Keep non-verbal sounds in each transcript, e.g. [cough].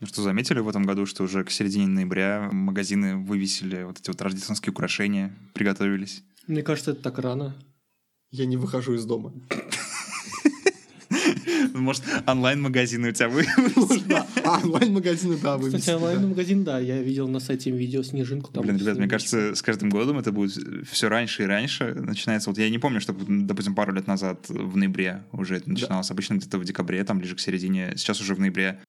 Ну что, заметили в этом году, что уже к середине ноября магазины вывесили вот эти вот рождественские украшения, приготовились? Мне кажется, это так рано. Я не выхожу из дома. Может, онлайн-магазины у тебя вы... Да, а, онлайн-магазины, да, Кстати, вывесили, да. онлайн-магазин, да, я видел на сайте видео снежинку. Там Блин, ребят, мне кажется, с каждым годом это будет все раньше и раньше. Начинается, вот я не помню, что, допустим, пару лет назад в ноябре уже это начиналось. Обычно где-то в декабре, там ближе к середине. Сейчас уже в ноябре.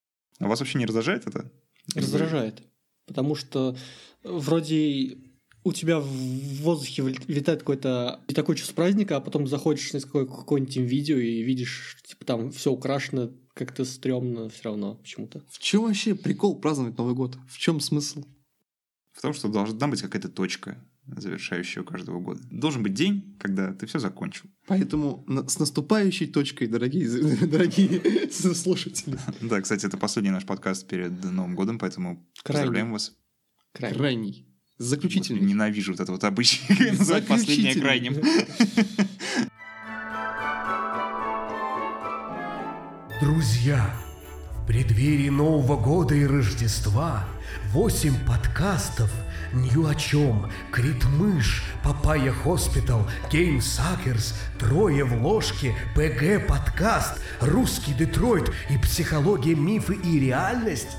А вас вообще не раздражает это? Раздражает. Потому что вроде у тебя в воздухе витает какой-то и такое чувство праздника, а потом заходишь на какое- какое-нибудь видео и видишь, типа там все украшено, как-то стрёмно все равно почему-то. В чем вообще прикол праздновать Новый год? В чем смысл? В том, что должна быть какая-то точка, завершающая у каждого года. Должен быть день, когда ты все закончил. Поэтому на- с наступающей точкой, дорогие, [laughs] дорогие [laughs] слушатели. Да, кстати, это последний наш подкаст перед Новым годом, поэтому Крайний. поздравляем вас. Крайний. Господи, Заключительный. ненавижу вот это вот обычай [laughs] называть последнее крайним. Друзья, в преддверии Нового года и Рождества восемь подкастов Ни о чем, Крит Мышь, Papaya Hospital, Game Suckers, Трое в ложке, ПГ Подкаст, Русский Детройт и Психология, мифы и реальность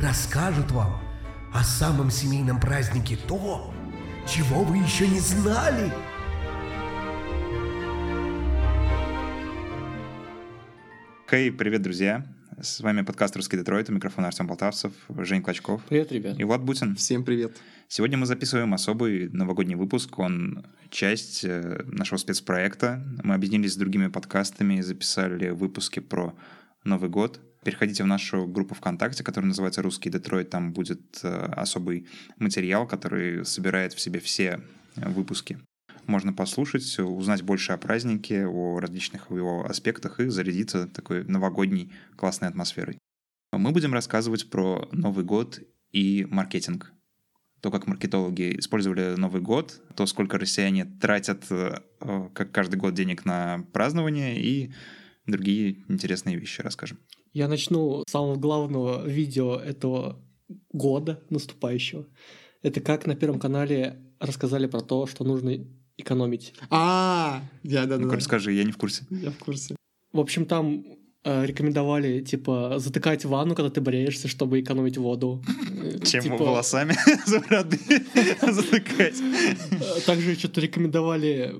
расскажут вам о самом семейном празднике то, чего вы еще не знали. Хей, привет, друзья. С вами подкаст «Русский Детройт», у микрофона Артем Полтавцев, Жень Клочков Привет, ребят. и Влад Бутин. Всем привет. Сегодня мы записываем особый новогодний выпуск. Он часть э, нашего спецпроекта. Мы объединились с другими подкастами и записали выпуски про Новый год. Переходите в нашу группу ВКонтакте, которая называется «Русский Детройт». Там будет э, особый материал, который собирает в себе все выпуски. Можно послушать, узнать больше о празднике, о различных его аспектах и зарядиться такой новогодней классной атмосферой. Мы будем рассказывать про Новый год и маркетинг то, как маркетологи использовали Новый год, то, сколько россияне тратят, э, как каждый год, денег на празднование и другие интересные вещи расскажем. Я начну с самого главного видео этого года наступающего. Это как на Первом канале рассказали про то, что нужно экономить. А, я да, да, Ну-ка расскажи, я не в курсе. Я в курсе. В общем, там э, рекомендовали, типа, затыкать ванну, когда ты бреешься, чтобы экономить воду. [laughs] Чем типа, волосами [laughs] за бороды [laughs] затыкать. э, Также что-то рекомендовали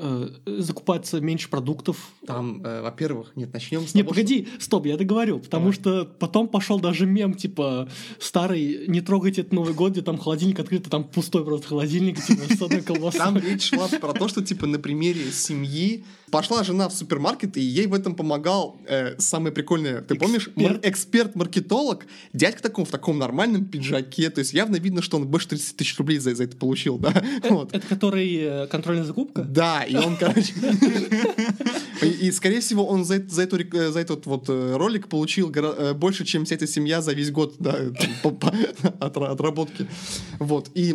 э, закупаться меньше продуктов. Там, э, во-первых, нет, начнем с Не, того, погоди, стоп, я договорю, потому Давай. что потом пошел даже мем, типа, старый, не трогайте этот Новый год, где там холодильник открыт, а там пустой просто холодильник, типа, с одной что колбасой. Там речь шла про то, что, типа, на примере семьи пошла жена в супермаркет, и ей в этом помогал э, самое прикольное, ты помнишь, мар- Эксперт. эксперт-маркетолог, дядька таком, в таком нормальном пиджаке, то есть явно видно, что он больше 30 тысяч рублей за, за это получил, да? Вот. Это который э, контрольная закупка? Да, и он, короче... И, скорее всего, он за, за, этот вот э, ролик получил э, больше, чем вся эта семья за весь год да, отработки. Вот, и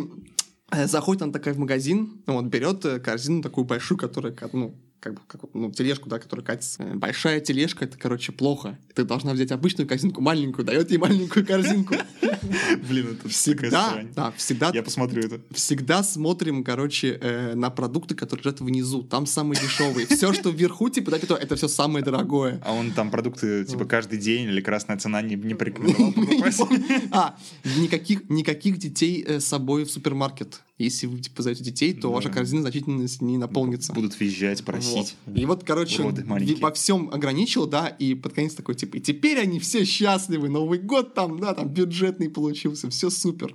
э, заходит она такая в магазин, вот, берет корзину такую большую, которая, ну, как как, ну, тележку, да, которая катится. Э, Большая тележка, это, короче, плохо. Ты должна взять обычную корзинку, маленькую, дает ей маленькую корзинку. [laughs] Блин, это Всегда, да, всегда Я посмотрю это. всегда смотрим, короче, э, на продукты, которые лежат внизу. Там самые дешевые. Все, что вверху, типа, да, это, все самое дорогое. А он там продукты типа каждый день или красная цена не, не [laughs] порекомендовал покупать? [laughs] А, никаких, никаких детей э, с собой в супермаркет. Если вы типа зовете детей, то Да. ваша корзина значительно с- не наполнится. Будут визжать, просить. Вот. И вот, короче, во всем ограничил, да, и под конец такой, типа, и теперь они все счастливы, Новый год там, да, там бюджетный получился, все супер.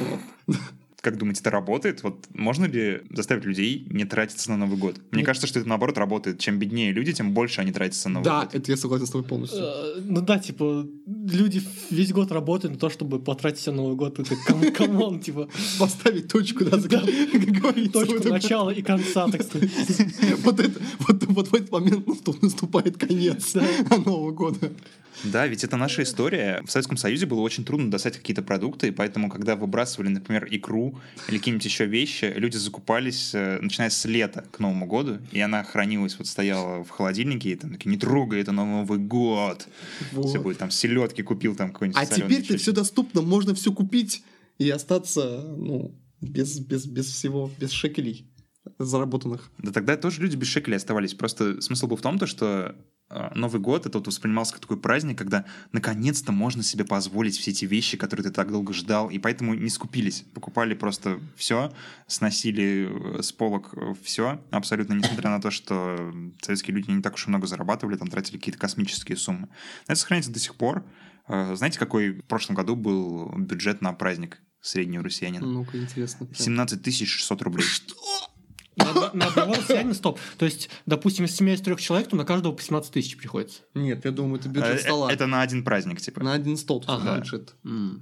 Вот. Как думаете, это работает? Вот можно ли заставить людей не тратиться на Новый год? Мне Нет. кажется, что это наоборот работает. Чем беднее люди, тем больше они тратятся на Новый Да, год. это я согласен с тобой полностью. Э, Ну да, типа, люди весь год работают на то, чтобы потратить на Новый год. Это come- [laughs] come on, типа, Поставить точку, да, Да. [laughs] точку начала и конца, так сказать. [laughs] Вот, это, вот, вот в этот момент ну, тут наступает конец Нового года. Да, ведь это наша история. В Советском Союзе было очень трудно достать какие-то продукты, и поэтому, когда выбрасывали, например, икру или какие-нибудь еще вещи, люди закупались, э, начиная с лета к Новому году, и она хранилась, вот стояла в холодильнике, и там такие, не трогай, это Новый год. Вот. Все будет, там, селедки купил, там, какой-нибудь А солёный, теперь ещё ты все доступно, можно все купить и остаться, ну, без, без, без всего, без шекелей заработанных. Да тогда тоже люди без шекелей оставались. Просто смысл был в том, то, что э, Новый год это вот воспринимался как такой праздник, когда наконец-то можно себе позволить все эти вещи, которые ты так долго ждал, и поэтому не скупились. Покупали просто все, сносили э, с полок все, абсолютно, несмотря на то, что советские люди не так уж и много зарабатывали, там тратили какие-то космические суммы. Это сохраняется до сих пор. Э, Знаете, какой в прошлом году был бюджет на праздник среднего россиянина? Ну-ка, интересно. 17 600 рублей. На, на одного россиянина стоп. То есть, допустим, если семья из трех человек, то на каждого по 17 тысяч приходится. Нет, я думаю, это бюджет Э, стола. Это на один праздник, типа. На один стол тут Ага. бюджет.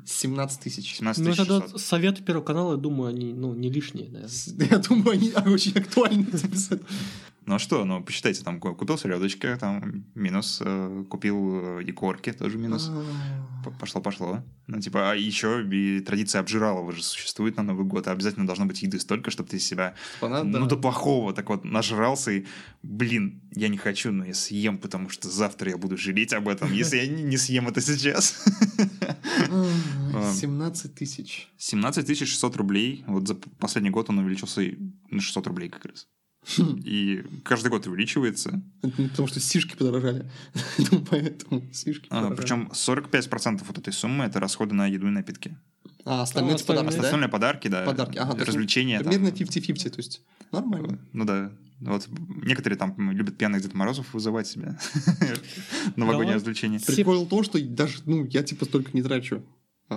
17 тысяч. 17 Ну, тогда 600. советы Первого канала, я думаю, они ну, не лишние, наверное. Я думаю, они [laughs] очень актуальны. Типа, Ну а что, ну посчитайте, там ку- купил селедочки, там минус, э, купил э, икорки, тоже минус. А. Пошло-пошло. Ну, типа, а еще и традиция обжиралова же существует на Новый год. Обязательно должно быть еды столько, чтобы ты себя, Фанат, ну, да. до плохого так вот нажрался и, блин, я не хочу, но я съем, потому что завтра я буду жалеть об этом, если я не съем это сейчас. А, 17 тысяч. 17 600 рублей. Вот за последний год он увеличился на 600 рублей как раз. И каждый год увеличивается. Это не потому что сишки подорожали. [laughs] Поэтому сишки А, подорожали. причем 45% вот этой суммы это расходы на еду и напитки. А, остальные А, это подарки, остальные- да? Остальные подарки, да. Подарки, ага. то Развлечения. Примерно 50-50, то есть нормально. Ну да. Вот некоторые там любят пьяных Дед Морозов вызывать себе. [laughs] Новогоднее развлечение. Прикол в том, что даже, ну, я типа столько не трачу.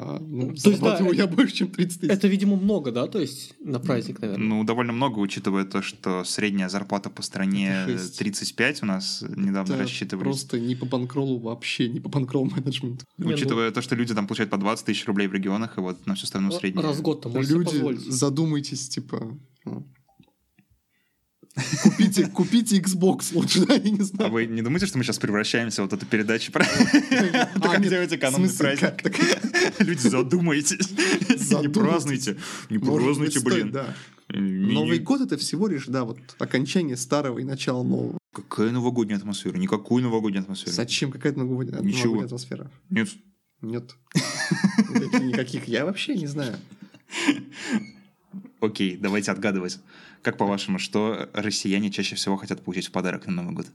А, ну, То есть, да, я больше, чем 30 тысяч. Это, видимо, много, да? То есть, на праздник, наверное. Ну, довольно много, учитывая то, что средняя зарплата по стране Это жесть. 35 у нас недавно Это рассчитывались. Просто не по банкролу вообще, не по банкролл менеджменту. Не, [laughs] ну- Учитывая то, что люди там получают по 20 тысяч рублей в регионах, и вот на всю страну средняя. Раз в можете себе Люди, позволить. задумайтесь, типа... ну. Купите, купите Xbox лучше, [laughs] да, я не А знаю. вы не думаете, что мы сейчас превращаемся в вот эту передачу про... [laughs] А, Только не делайте смысле, праздник. [laughs] Люди, задумайтесь. Не празднуйте. Не празднуйте, блин. Э, Новый год это всего лишь, да, вот окончание старого и начало нового. Какая новогодняя атмосфера? Никакой новогодней атмосферы. Зачем какая-то новогодняя, атмосфера? Нет. Нет. Никаких. Я вообще не знаю. Окей, давайте отгадывать. Как по-вашему, что россияне чаще всего хотят получить в подарок на Новый год?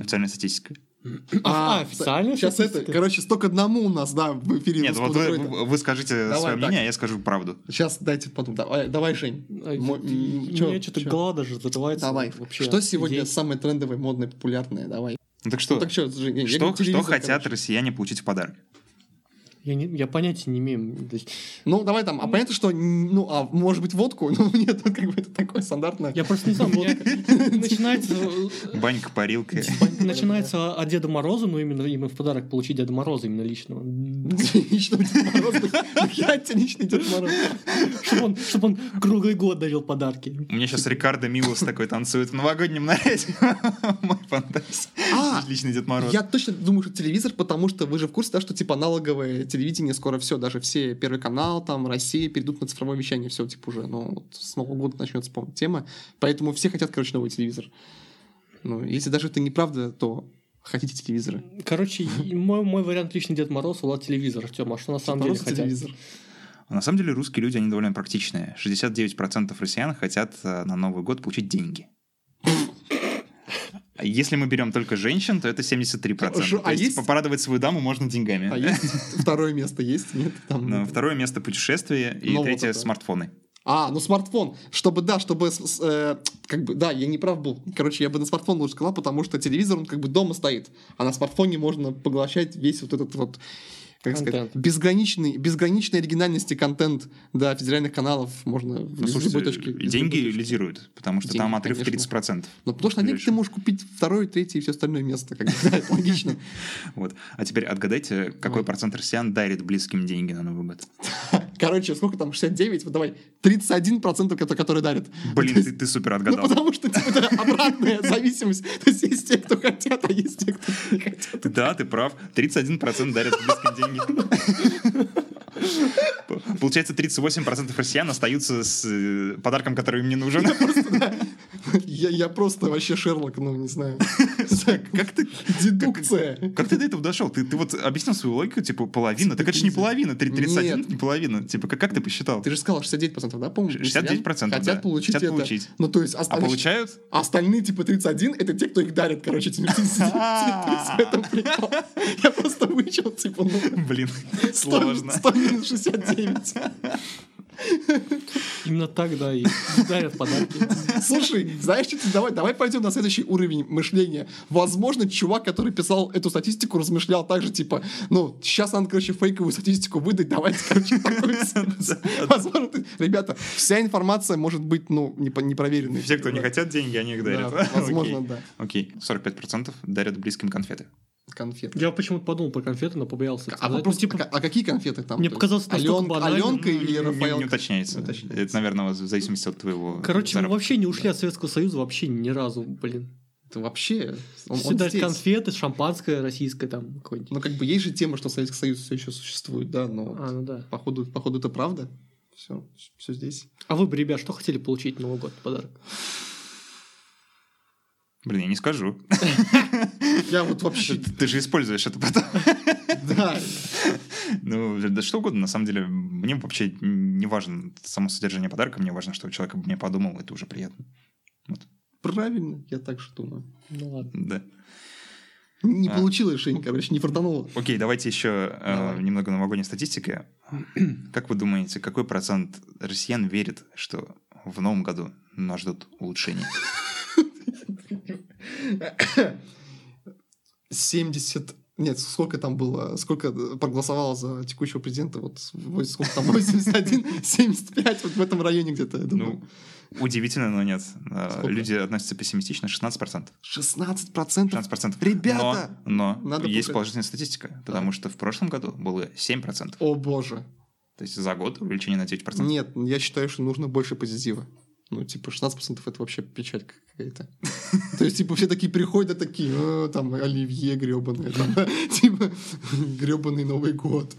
Официальная статистика. А, официальная Сейчас это, короче, столько одному у нас, да, в эфире. Нет, вот вы, вы- скажите Давай свое так. мнение, а я скажу правду. Сейчас дайте потом. Давай, давай Жень. Мо- м, чё- Мне что-то чё? голова даже задавается. Давай. Вообще что сегодня идей. самое трендовое, модное, популярное? Давай. Ну так что, Ну так что, Жень, что, что хотят короче. россияне получить в подарок? Я, не, я понятия не имею. То есть, Ну, давай там. А понятно, что, ну, а может быть, водку? [laughs] Ну, нет, ну, как бы это такое стандартное. я просто не знаю, [laughs] начинается, Банька, парилка. [laughs] начинается от Деда Мороза, ну именно, именно в подарок получить Деда Мороза именно личного. Лично Дед Мороз. Я тебе лично Дед Мороз. Чтобы он, чтоб он круглый год дарил подарки. У меня сейчас Рикардо Милос такой танцует в новогоднем наряде. Мой фантазия. А, Личный Дед Мороз. Я точно думаю, что телевизор, потому что вы же в курсе, да, что типа аналоговое телевидение скоро все, даже все Первый канал, там, Россия перейдут на цифровое вещание, все, типа уже, ну, вот с Нового года начнется, по тема, поэтому все хотят, короче, новый телевизор. Ну, если даже это неправда, то хотите телевизоры. Короче, [laughs] мой, мой вариант личный Дед Мороз, Влад телевизор, Артем. А что на самом деле хотят? телевизор. А На самом деле русские люди, они довольно практичные. 69% россиян хотят э, на Новый год получить деньги. Если мы берем только женщин, то это 73%. Хорошо, То а есть, есть- типа, порадовать свою даму можно деньгами. А есть второе место есть? Нет? Там, Ну, Второе место путешествия и Ну, вот третье это. смартфоны. А, ну смартфон. Чтобы, да, чтобы, э, как бы, да, я не прав был. Короче, я бы на смартфон лучше сказал, потому что телевизор, он как бы дома стоит, а на смартфоне можно поглощать весь вот этот вот, как сказать, безграничный, безграничной оригинальности контент, да, федеральных каналов можно в Ну, слушайте, любой точки. из любой деньги точки. лидируют, потому что Деньги, там отрыв конечно. 30%. Ну, потому что на деньги ты можешь купить второе, третье и все остальное место, как бы, это логично. [laughs] Вот. А теперь отгадайте, какой процент россиян дарит близким деньги на Новый год? [laughs] Короче, сколько там, 69, вот давай, 31% которые, которые дарят. Блин, ты, ты супер [laughs] Ну, отгадал. потому что типа, это обратная зависимость. То есть есть те, кто хотят, а есть те, кто не хотят. Да, ты прав. 31% дарят близким деньги. [laughs] Получается, 38% россиян остаются с э, подарком, который им не нужен. Я, просто вообще Шерлок, ну, не знаю. [laughs] Как ты, Дедукция. как ты до этого дошел? Ты, ты вот объяснил свою логику, типа, половина. Так это же не половина, три- 31 Нет. не половина. Типа, как, как ты посчитал? Ты же сказал 69%, да, по-моему? 69%, россиян да. Хотят получить Хотят это. получить. Ну, то есть А остальные... получают? А остальные, типа, 31, это те, кто их дарит, короче, этим 30. В этом прикол. Я просто вычел, типа, ну... Блин, 100, сложно. 100 минус 69. Именно так, да, и дарят подарки. Слушай, знаешь, что давай, давай пойдем на следующий уровень мышления. Возможно, чувак, который писал эту статистику, размышлял так же, типа, ну, сейчас надо, короче, фейковую статистику выдать, давайте, короче, такую. [laughs] Возможно, ты- ребята, вся информация может быть, ну, непроверенной. Все, кто не хотят деньги, они их дарят. Да, возможно, [laughs] Окей. да. Окей, 45% дарят близким конфеты. Конфеты. Я почему-то подумал про конфеты, но побоялся. А, сказать. Ну, вопрос, типа, а, а какие конфеты там? Мне показалось Ален-. Аленка или Не, Рафаэлка? не уточняется. Не уточняется. Это, наверное, в зависимости от твоего Короче, мы заработка. вообще не ушли от Советского Союза вообще ни разу, блин. Это вообще... Он, Все он здесь. конфеты, шампанское российское там какое-нибудь. Ну, как бы есть же тема, что Советский Союз все еще существует, да, но А, ну да. походу, походу это правда. Все, все здесь. А вы бы, ребят, что хотели получить на Новый год в подарок? Блин, я не скажу. Я вот вообще... Ты, же используешь это потом. Да, Ну, да что угодно, на самом деле, мне вообще не важно само содержание подарка, мне важно, что человек мне подумал, это уже приятно. правильно, я так же думаю. Ну ладно. Да. Не А. получилось, Женя, короче, не фартануло. Окей, давайте еще э, Давай. немного новогодней статистики. [clears throat] Как вы думаете, какой процент россиян верит, что в новом году нас ждут улучшения? 70... Нет, сколько там было, сколько проголосовало за текущего президента, вот сколько там, 81, 75, [laughs] вот в этом районе где-то, я думаю. Ну, удивительно, но нет. Э, Сколько? Люди относятся пессимистично, 16%. 16%? 16%. Ребята! Но, но Надо есть пугать. положительная статистика, потому что в прошлом году было 7%. О боже. То есть за год увеличение на 9%. Нет, я считаю, что нужно больше позитива. Ну, типа, 16% это вообще печаль какая-то. [laughs] То есть, типа, все такие приходят, такие, «Э, там, оливье гребаное, [laughs] типа, гребаный Новый год.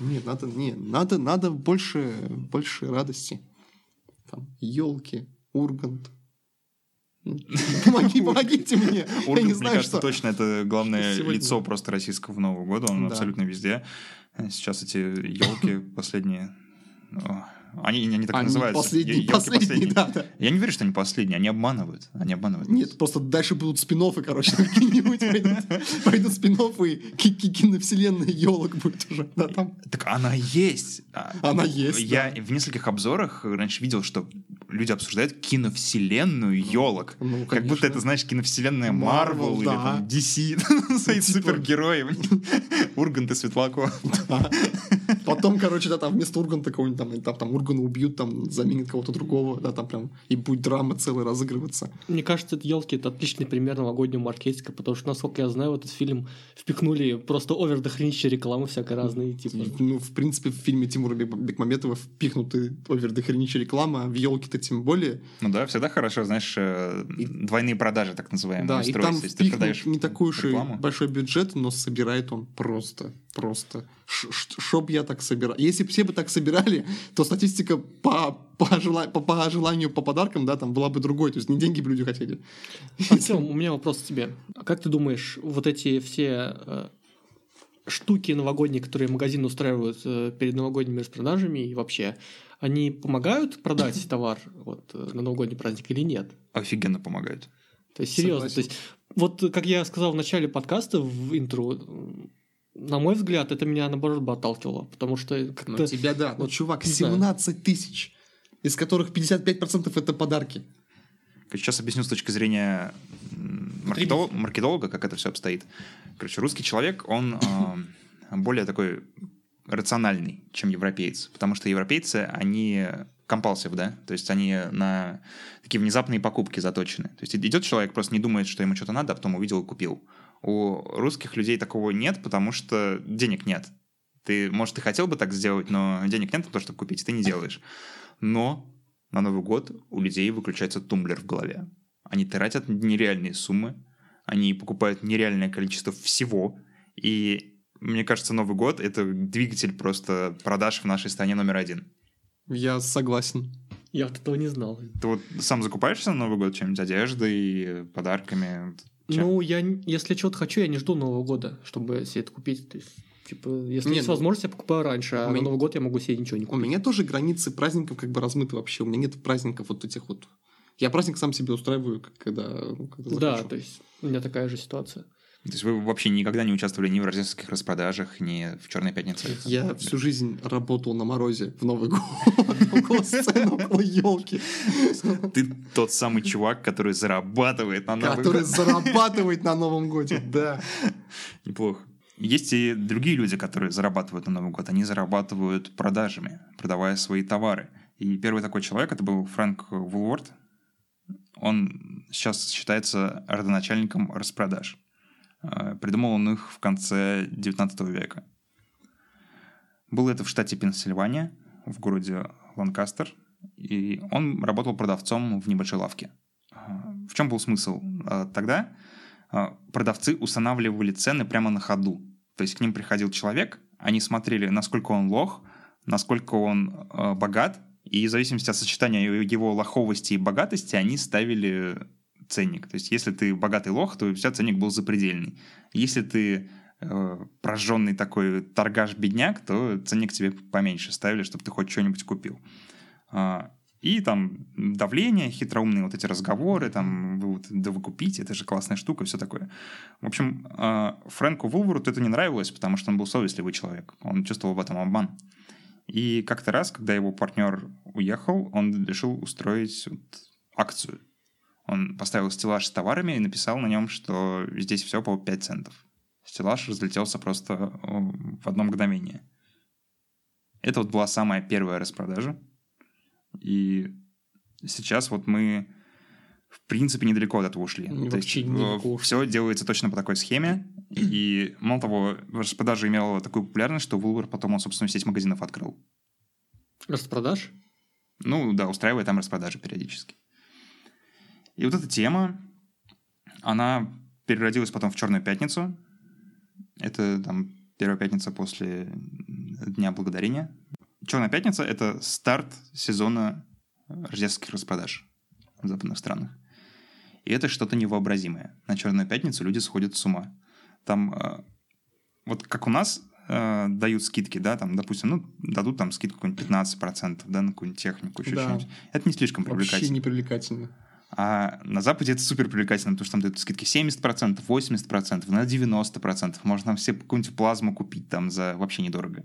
Нет, надо, не, надо, надо больше, больше радости. Там, елки, ургант. [laughs] Помоги, помогите мне. Я Ургант, не мне кажется, что. точно это главное сегодня- лицо просто российского Нового года. Он Да. абсолютно везде. Сейчас эти елки последние. о, Они, они так и Они называются. последние, Е- ёлки последние, да, да. Я не верю, что они последние. Они обманывают. Они обманывают. Нет, просто дальше будут спин короче, [laughs] какие-нибудь пойдут, пойдут спин и ки- ки- киновселенная елок будет уже. Да, там. Так она есть. А, Она есть, Я в нескольких обзорах раньше видел, что люди обсуждают киновселенную елок. Ну, Как конечно. будто это, знаешь, киновселенная Марвел, Marvel или да. там DC, свои [laughs] Типа. супергерои. Ургант и Светлаков. [laughs] Потом, короче, да, там вместо Урганта какого-нибудь там, там, там Ургана убьют, там заменят кого-то другого, да, там прям и будет драма целая разыгрываться. Мне кажется, это елки это отличный пример новогоднего маркетинга, потому что, насколько я знаю, в этот фильм впихнули просто овер дохренища рекламы всякой разные, типа. Ну, в принципе, в фильме Тимура Бек- Бекмамбетова впихнуты овердохреничья реклама, а в елке-то тем более. Ну да, всегда хорошо, знаешь, э, двойные продажи, так называемые, Да, и там Если ты впихнут продаешь не такой уж и большой бюджет, но собирает он просто, просто. Чтоб я так собирал. Если бы все бы так собирали, то статистика по, по, жела- по, по желанию по подаркам, да, там была бы другой. То есть не деньги бы люди хотели. Артем, у меня вопрос к тебе. А как ты думаешь, вот эти все э, штуки новогодние, которые магазины устраивают э, перед новогодними распродажами и вообще, они помогают продать [laughs] товар вот, э, на новогодний праздник или нет? Офигенно помогают. То есть, серьезно, Согласен. то есть, вот как я сказал в начале подкаста, в интро, на мой взгляд, это меня, наоборот, бы отталкивало, потому что Ну, тебя, да. Ну, вот чувак, не знаю. 17 тысяч, из которых 55% это подарки. Сейчас объясню с точки зрения маркетолога, маркетолога, как это все обстоит. Короче, русский человек, он э, более такой рациональный, чем европеец. Потому что европейцы, они компалсив, да? То есть они на такие внезапные покупки заточены. То есть идет человек, просто не думает, что ему что-то надо, а потом увидел и купил. У русских людей такого нет, потому что денег нет. Ты, может, ты хотел бы так сделать, но денег нет на то, чтобы купить, и ты не делаешь. Но на Новый год у людей выключается тумблер в голове. Они тратят нереальные суммы, они покупают нереальное количество всего, и мне кажется, Новый год — это двигатель просто продаж в нашей стране номер один. Я согласен. Я вот этого не знал. Ты вот сам закупаешься на Новый год чем-нибудь? Одеждой, подарками? Чем? Ну, я, если что-то хочу, я не жду Нового года, чтобы себе это купить. То есть, типа, если Не, есть ну, возможность, я покупаю раньше, а у на меня- Новый год я могу себе ничего не У купить. меня тоже границы праздников как бы размыты вообще. У меня нет праздников вот этих вот. Я праздник сам себе устраиваю, когда, ну, когда Да, захочу. то есть, у меня такая же ситуация. То есть вы вообще никогда не участвовали ни в рождественских распродажах, ни в Черной пятнице? Я всю жизнь работал на морозе в Новый год. Около сцены, около елки. Ты тот самый чувак, который зарабатывает на Новый Который год. зарабатывает на Новом годе, да. Неплохо. Есть и другие люди, которые зарабатывают на Новый год. Они зарабатывают продажами, продавая свои товары. И первый такой человек, это был Фрэнк Вулворд. Он сейчас считается родоначальником распродаж. Э, Придумал он их в конце 19 века. Было это в штате Пенсильвания, в городе Ланкастер. И он работал продавцом в небольшой лавке. Э, В чем был смысл? Э, Тогда продавцы устанавливали цены прямо на ходу. То есть к ним приходил человек, они смотрели, насколько он лох, насколько он богат, и в зависимости от сочетания его лоховости и богатости они ставили ценник. То есть если ты богатый лох, то у тебя ценник был запредельный. Если ты э, прожженный такой торгаш-бедняк, то ценник тебе поменьше ставили, чтобы ты хоть что-нибудь купил. А, И там давление, хитроумные вот эти разговоры, там, вы вот, да вы купите, это же классная штука, все такое. В общем, а, Фрэнку Вулвору это не нравилось, потому что он был совестливый человек. Он чувствовал в этом обман. И как-то раз, когда его партнер уехал, он решил устроить вот акцию. Он поставил стеллаж с товарами и написал на нем, что здесь все по 5 центов. Стеллаж разлетелся просто в одно мгновение. Это вот была самая первая распродажа. И сейчас вот мы в принципе недалеко от этого ушли. То вообще есть недалеко все делается точно по такой схеме. И мало того, распродажа имела такую популярность, что Вулвер потом он собственную сеть магазинов открыл. Распродаж? Ну да, устраивая там распродажи периодически. И вот эта тема, она переродилась потом в Черную пятницу. Это там первая пятница после Дня Благодарения. Черная пятница — это старт сезона рождественских распродаж в западных странах. И это что-то невообразимое. На Черную пятницу люди сходят с ума. Там, э, вот как у нас э, дают скидки, да, там, допустим, ну, дадут там скидку какую-нибудь 15%, да, на какую-нибудь технику, еще Да. что-нибудь. Это не слишком Вообще привлекательно. не привлекательно. А на Западе это супер привлекательно, потому что там дают скидки 70%, 80%, на 90%. Можно там все какую-нибудь плазму купить там за вообще недорого.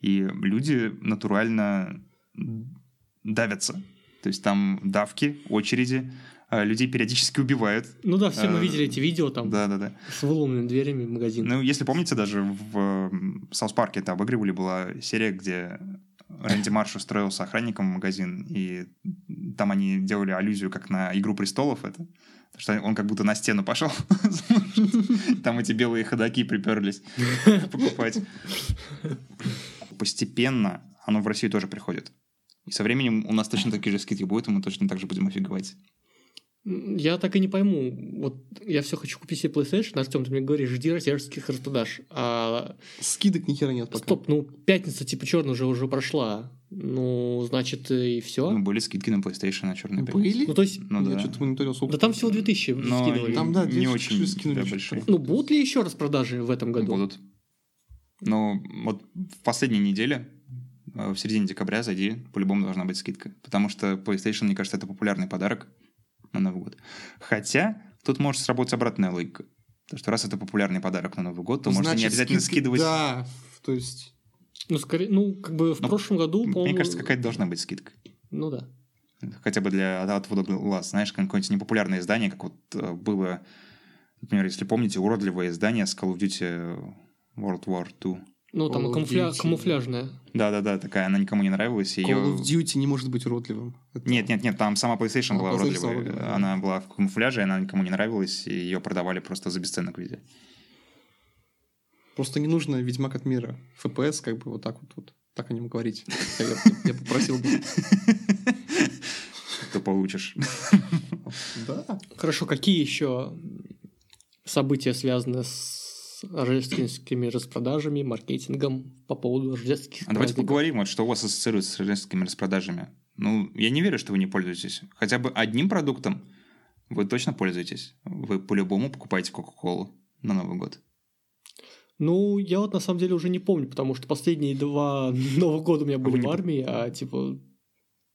И люди натурально давятся. То есть там давки, очереди, а людей периодически убивают. Ну да, все мы Э, видели эти видео там Да-да-да. с выломанными дверями магазин. Ну, если помните, даже в South Park е это обыгрывали, была серия, где Рэнди Марш устроился охранником в магазин, и там они делали аллюзию как на «Игру престолов» это. Что он как будто на стену пошел. [laughs] Там эти белые ходаки приперлись покупать. Постепенно оно в Россию тоже приходит. И со временем у нас точно такие же скидки будут, и мы точно так же будем офиговать. Я так и не пойму. Вот я все хочу купить себе PlayStation, Артем, ты мне говоришь, жди рождественских распродаж. А Скидок ни хера нет пока. стоп, ну пятница типа черная уже уже прошла. Ну, значит, и все. Ну, были скидки на PlayStation на черный Были? Ну, то есть, Ну Я да. что-то мониторил сколько. да там всего 2000 Но скидывали. Там, да, не 200 очень скинули да, большие. Ну, будут ли еще распродажи в этом году? Будут. Но вот в последней неделе, э, в середине декабря, зайди, по-любому должна быть скидка. Потому что PlayStation, мне кажется, это популярный подарок на Новый год. Хотя тут может сработать обратная логика. Потому что раз это популярный подарок на Новый год, то можно не Значит, обязательно скидки- скидывать. Да, то есть... Ну, скорее, ну, как бы в Ну, прошлом году, Мне по-моему... кажется, какая-то должна быть скидка. Ну да. Хотя бы для отвода глаз. Знаешь, какое-нибудь непопулярное издание, как вот э, было, например, если помните, уродливое издание с Call of Duty World War II. Ну, там Call камуфля- камуфляжная. Да-да-да, такая, она никому не нравилась. и Call of Duty не может быть уродливым. Это- Нет, нет, нет, там сама PlayStation А, была PlayStation уродливая, да. Она была в камуфляже, она никому не нравилась, и ее продавали просто за бесценок везде. Просто не нужно Ведьмак от мира. ФПС как бы вот так вот. вот. Так о нем говорить. [laughs] Я, я- попросил бы. То получишь. Да. Хорошо, какие еще события связаны с с рождественскими распродажами, маркетингом по поводу рождественских А давайте поговорим, вот что у вас ассоциируется с рождественскими распродажами. Ну, я не верю, что вы не пользуетесь. Хотя бы одним продуктом вы точно пользуетесь. Вы по-любому покупаете Кока-Колу на Новый год. Ну, я вот на самом деле уже не помню, потому что последние два [laughs] Нового года у меня были Вы не в армии, а типа...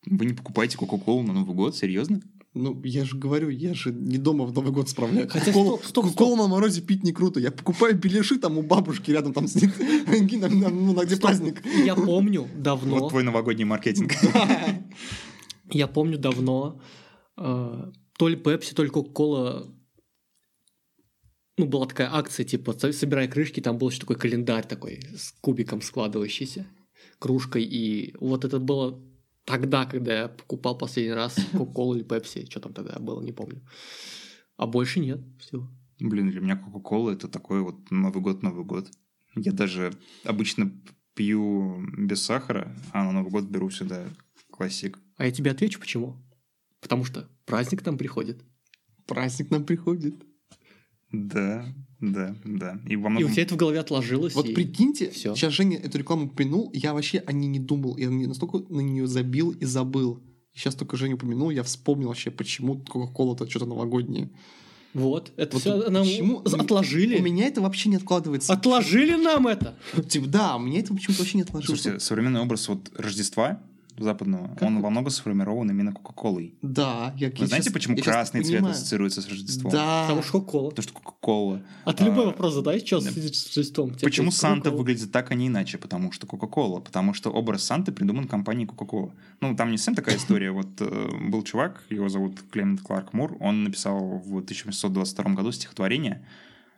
Вы не покупаете Кока-Колу на Новый год? Серьезно? Ну, я же говорю, я же не дома в Новый год справляю. Хотя Кока-колу- стоп, стоп, стоп. Кока-колу на морозе пить не круто. Я покупаю беляши там у бабушки рядом там. На- на- Ну, на где праздник. Я помню давно... Вот твой новогодний маркетинг. Я помню давно, э, то ли Пепси, то ли Кока-Кола, ну, была такая акция, типа, со- собирай крышки, там был еще такой календарь такой с кубиком складывающийся, кружкой, и вот это было тогда, когда я покупал последний раз Кока-Колу или Пепси, что там тогда было, не помню. А больше нет, все. Блин, для меня Кока-Кола это такой вот Новый год, Новый год. Я даже обычно пью без сахара, а на Новый год беру сюда классик. А я тебе отвечу, почему. Потому что праздник там приходит. Праздник нам приходит. Да, да, да. И во И многом... у тебя это в голове отложилось. Вот и- прикиньте, всё. сейчас Женя эту рекламу упомянул, я вообще о ней не думал. Я настолько на нее забил и забыл. Сейчас только Женя упомянул, я вспомнил вообще, почему Кока-Кола-то что-то новогоднее. Вот, это Вот все нам почему- отложили. У меня это вообще не откладывается. Отложили нам это. Типа, да, у меня это почему-то вообще не отложилось. Слушайте, современный образ вот Рождества западного, он во многом сформирован именно Кока-Колой. Да, я Вы знаете, почему красный цвет ассоциируется с Рождеством? Да. Потому что Кока-Кола. Потому что Кока-Кола. А ты любой вопрос задай, что да. с Рождеством. Тебе Почему Санта выглядит так, а не иначе? Потому что Кока-Кола. Потому что образ Санты придуман компанией Кока-Кола. Ну, там не совсем такая история. Вот э, был чувак, его зовут Клемент Кларк Мур, он написал в 1822 году стихотворение,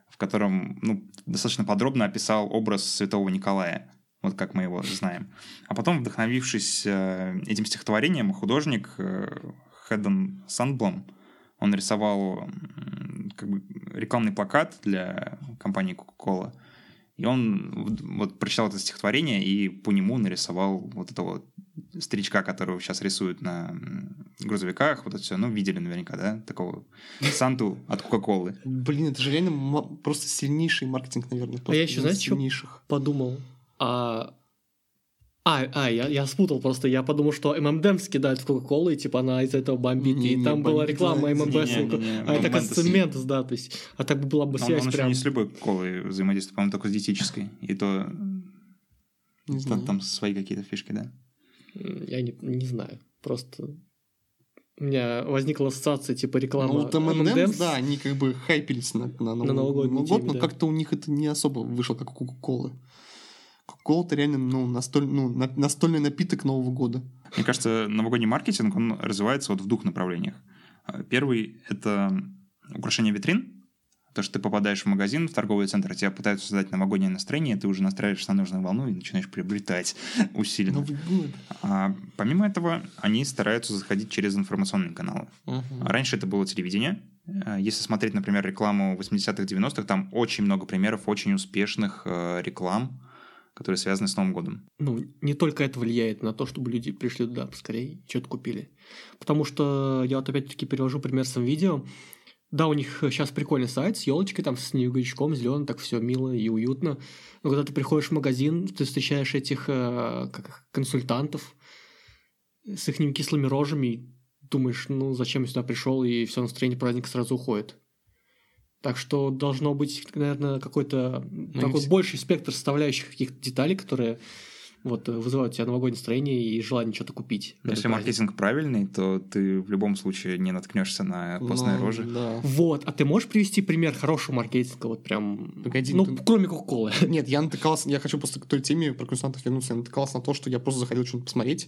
в котором ну, достаточно подробно описал образ святого Николая. Вот как мы его знаем. А потом, вдохновившись э, этим стихотворением, художник э, Хэддон Сандблом, он нарисовал м, как бы рекламный плакат для компании Coca-Cola. И он вот- прочитал это стихотворение и по нему нарисовал вот этого старичка, которого сейчас рисуют на грузовиках, вот это все, ну, видели наверняка, да, такого Санту от Кока-Колы. Блин, это же реально просто сильнейший маркетинг, наверное. А я еще, что сильнейших. подумал? А, а, а я, я спутал просто. Я подумал, что ММДМ скидают в Кока-Колу, и типа она из этого бомбит. И Не-не, там была реклама ММД. А это, Ментос, да. То есть, а так бы была бы Он, связь он прям. не с любой колой взаимодействует, по-моему, только с диетической. И то Не там, знаю. там свои какие-то фишки, да. Я не, не знаю. Просто у меня возникла ассоциация типа реклама Ну, вот M&M's, да, они как бы хайпились на, на, Новый- новогодней Новый год, но да. как-то у них это не особо вышло, как у Кока-Колы. Кока-Кола-то реально, ну, настоль, ну, на- настольный напиток Нового года. Мне кажется, новогодний маркетинг, он развивается вот в двух направлениях. А, Первый — это украшение витрин. То, что ты попадаешь в магазин, в торговый центр, тебя пытаются создать новогоднее настроение, ты уже настраиваешься на нужную волну и начинаешь приобретать [laughs] усиленно. Новый год. А помимо этого, они стараются заходить через информационные каналы. Мгм. Раньше это было телевидение. А, Если смотреть, например, рекламу 80-х, 90-х, там очень много примеров очень успешных э, реклам, которые связаны с Новым годом. ну, не только это влияет на то, чтобы люди пришли туда поскорее, что-то купили. Потому что я вот опять-таки перевожу пример с видео. Да, у них сейчас прикольный сайт с елочкой, там с снеговичком, зеленым, так все мило и уютно. Но когда ты приходишь в магазин, ты встречаешь этих э, как консультантов с их кислыми рожами, и думаешь, ну зачем я сюда пришел, и все настроение праздника сразу уходит. Так что должно быть, наверное, какой-то такой вс- больший спектр составляющих каких-то деталей, которые вот э, вызывают у тебя новогоднее настроение и желание что-то купить. Если праздник. маркетинг правильный, то ты в любом случае не наткнешься на постные Ну, рожи. Да. Вот, а ты можешь привести пример хорошего маркетинга, вот прям, Погоди, ну, ты- кроме Кока-Колы? Нет, я натыкался, я хочу просто к той теме про консультантов вернуться. Я натыкался на то, что я просто заходил что-нибудь посмотреть,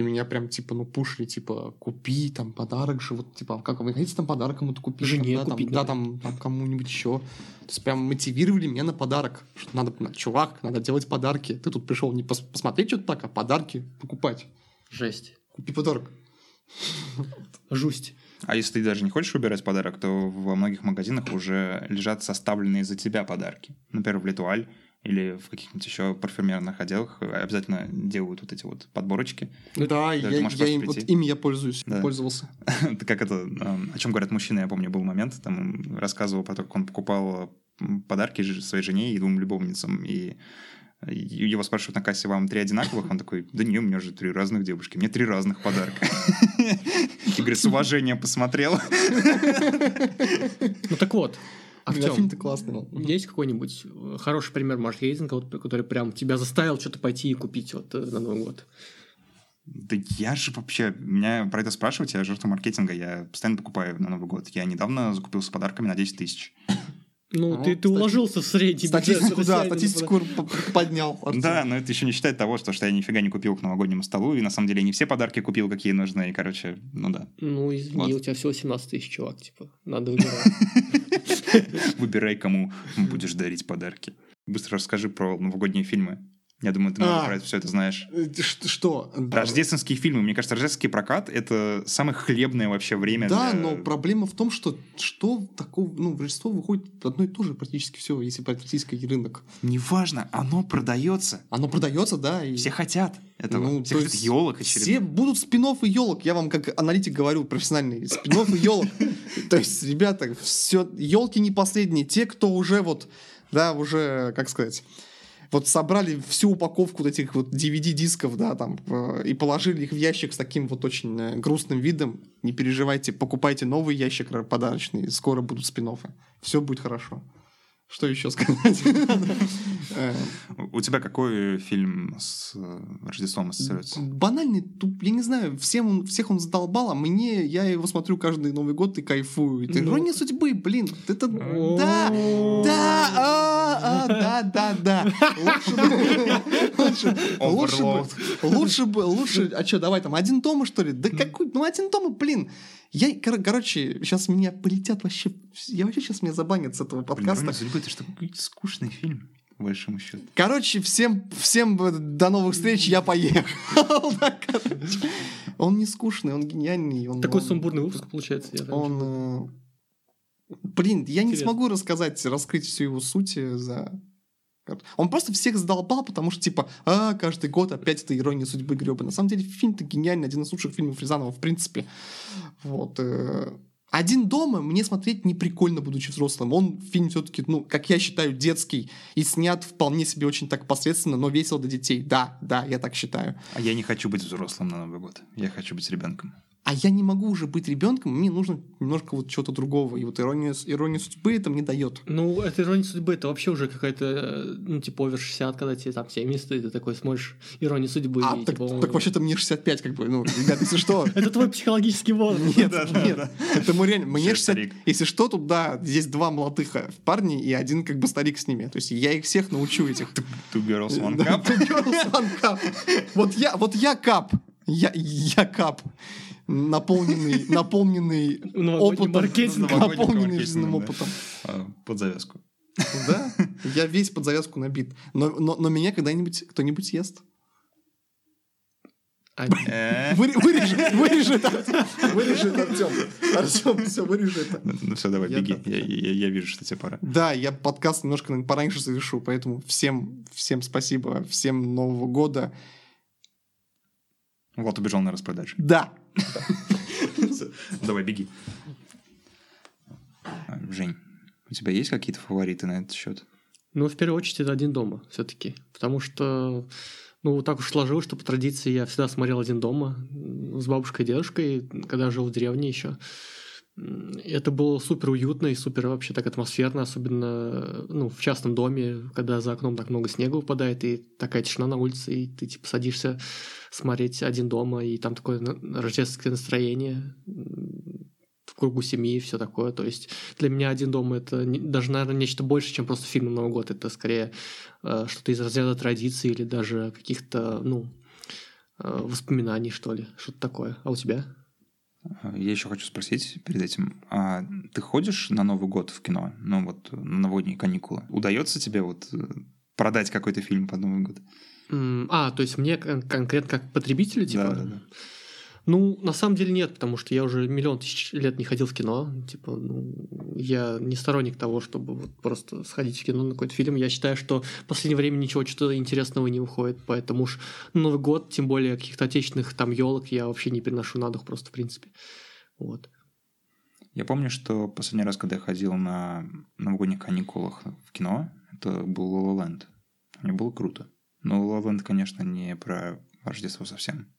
и меня прям, типа, ну, пушили, типа, купи, там, подарок же, вот, типа, как вы хотите там подарок кому-то купить? Жене там, да, купить, там, да, там, там кому-нибудь еще. То есть прям мотивировали меня на подарок. Что надо, на- чувак, надо делать подарки. Ты тут пришел не пос- посмотреть что-то так, а подарки покупать. Жесть. Купи подарок. [laughs] Жусть. А если ты даже не хочешь выбирать подарок, то во многих магазинах уже лежат составленные за тебя подарки. Например, в Литуаль или в каких-нибудь еще парфюмерных отделах обязательно делают вот эти вот подборочки. Да, Да, я, я им, вот ими я пользуюсь, Да. пользовался. [laughs] Это как это, эм, о чем говорят мужчины, я помню, был момент, там рассказывал про то, как он покупал подарки своей жене и двум любовницам. И и его спрашивают на кассе, вам три одинаковых? Он такой, да не, у меня же три разных девушки. Мне три разных подарка. [laughs] И говорит, с уважением посмотрел. Ну так вот, Артем, фильм-то классный. был. есть какой-нибудь э, хороший пример маркетинга, вот, который прям тебя заставил что-то пойти и купить вот э, на Новый год? Да я же вообще, меня про это спрашивать, я жертва маркетинга, я постоянно покупаю на Новый год. Я недавно закупился подарками на 10 тысяч. [coughs] Ну, Ну, ты, ты стати- уложился в средний бюджет Статистику, да, россиянина, статистику поднял. Да, но это еще не считает того, что, что я нифига не купил к новогоднему столу, и на самом деле не все подарки купил, какие нужны, и, короче, ну да. Ну, извини, Вот. у тебя всего 17 тысяч, чувак, типа, надо [laughs] выбирать. Выбирай, кому будешь дарить подарки. Быстро расскажи про новогодние фильмы. Я думаю, ты А. про это все это знаешь. Э, Что? Рождественские фильмы. Мне кажется, рождественский прокат — это самое хлебное вообще время Да, для- но проблема в том, что что такого, ну, в Рождество выходит одно и то же практически все, если брать российский рынок. Неважно, оно продается. Оно продается, да, и Все хотят этого. Ну, все хотят елок все очередных. будут спин и елок. Я вам как аналитик говорю, профессиональный, спин и елок. [laughs] То есть, ребята, все, елки не последние. Те, кто уже вот, да, уже, как сказать, вот собрали всю упаковку вот этих вот DVD-дисков, да, там, э, и положили их в ящик с таким вот очень э, грустным видом. Не переживайте, покупайте новый ящик подарочный, скоро будут спин Все будет хорошо. Что еще сказать? У тебя какой фильм с э, Рождеством ассоциируется? Банальный, туп, я не знаю, всем он, всех он задолбал, а мне, я его смотрю каждый Новый год и кайфую. Это Ну. ирония судьбы, блин, это, да, да, а, а, да, да, да. Лучше бы, лучше, бы, лучше бы, лучше, а что, давай там, один дома, что ли? Да какой, ну один дома, блин. Я, кор- короче, сейчас меня полетят вообще, я вообще сейчас меня забанят с этого Блин, подкаста. «Ирония судьбы» — это что, какой-то скучный фильм, по большому счету. Короче, всем, всем э, до новых встреч, я поехал. [laughs] Он не скучный, он гениальный. Он, Такой он- сумбурный выпуск получается. я Он... э, Блин, я не Интересно. смогу рассказать, раскрыть всю его суть э, за... Он просто всех задолбал, потому что, типа, а, каждый год опять это ирония судьбы гребаная. На самом деле, фильм-то гениальный, один из лучших фильмов Рязанова, в принципе. Вот. э, Один дома мне смотреть не прикольно, будучи взрослым. Он фильм все-таки, ну, как я считаю, детский и снят вполне себе очень так посредственно, но весело для детей. Да, да, я так считаю. А я не хочу быть взрослым на Новый год. Я хочу быть ребенком. А я не могу уже быть ребенком, мне нужно немножко вот чего-то другого. И вот ирония, ирония судьбы это мне дает. Ну, это ирония судьбы, это вообще уже какая-то, э, ну, типа, овер 60, когда тебе там 70, и ты такой смотришь иронию судьбы. А, и, так, типа, он- так вообще-то мне 65, как бы, ну, ребят, если что. [laughs] Это твой психологический возраст. Нет, нет, это мы реально, мне Всё 60, старик. если что, тут, да, здесь два молодых э, парня и один как бы старик с ними. То есть я их всех научу этих. Two girls, one cup. two girls, one cup. Вот я, вот я кап. Я, я кап. Наполненный, [laughs] наполненный опытом. маркетинг. Наполненный жизненным опытом. А, Под завязку. Да, [laughs] я весь под завязку набит. Но, но, но меня когда-нибудь кто-нибудь съест. Э, Выре- Вырежи, вырежи это, вырежи это, Артем. Артем, все, вырежи это. Ну все, давай, беги. Я, я- я вижу, что тебе пора. Да, я подкаст немножко пораньше завершу, поэтому всем, всем спасибо, всем Нового года. Вот убежал на распродажу. Да. [laughs] Давай, беги. Жень, у тебя есть какие-то фавориты на этот счет? Ну, в первую очередь, это один дома все-таки. Потому что, ну, вот так уж сложилось, что по традиции я всегда смотрел один дома с бабушкой и дедушкой, когда жил в деревне еще. Это было супер уютно и супер вообще так атмосферно, особенно ну, в частном доме, когда за окном так много снега выпадает, и такая тишина на улице, и ты типа садишься смотреть один дома, и там такое рождественское настроение в кругу семьи и все такое. То есть для меня один дом это даже, наверное, нечто больше, чем просто фильм на Новый год. Это скорее э, что-то из разряда традиций или даже каких-то, ну, э, воспоминаний, что ли. Что-то такое. А у тебя? А, Я еще хочу спросить перед этим. А ты ходишь на Новый год в кино? Ну вот на новогодние каникулы. Удается тебе вот э, продать какой-то фильм под Новый год? А, то есть мне кон- конкретно как потребителю, типа? Да, да, да. Ну, на самом деле нет, потому что я уже миллион тысяч лет не ходил в кино. Типа, ну, я не сторонник того, чтобы вот просто сходить в кино на какой-то фильм. Я считаю, что в последнее время ничего что-то интересного не выходит, поэтому уж Новый год, тем более каких-то отечественных там елок, я вообще не переношу на дух просто в принципе. Вот. Я помню, что последний раз, когда я ходил на новогодних каникулах в кино, это был Land. Мне было круто. Но Land, конечно, не про Рождество совсем.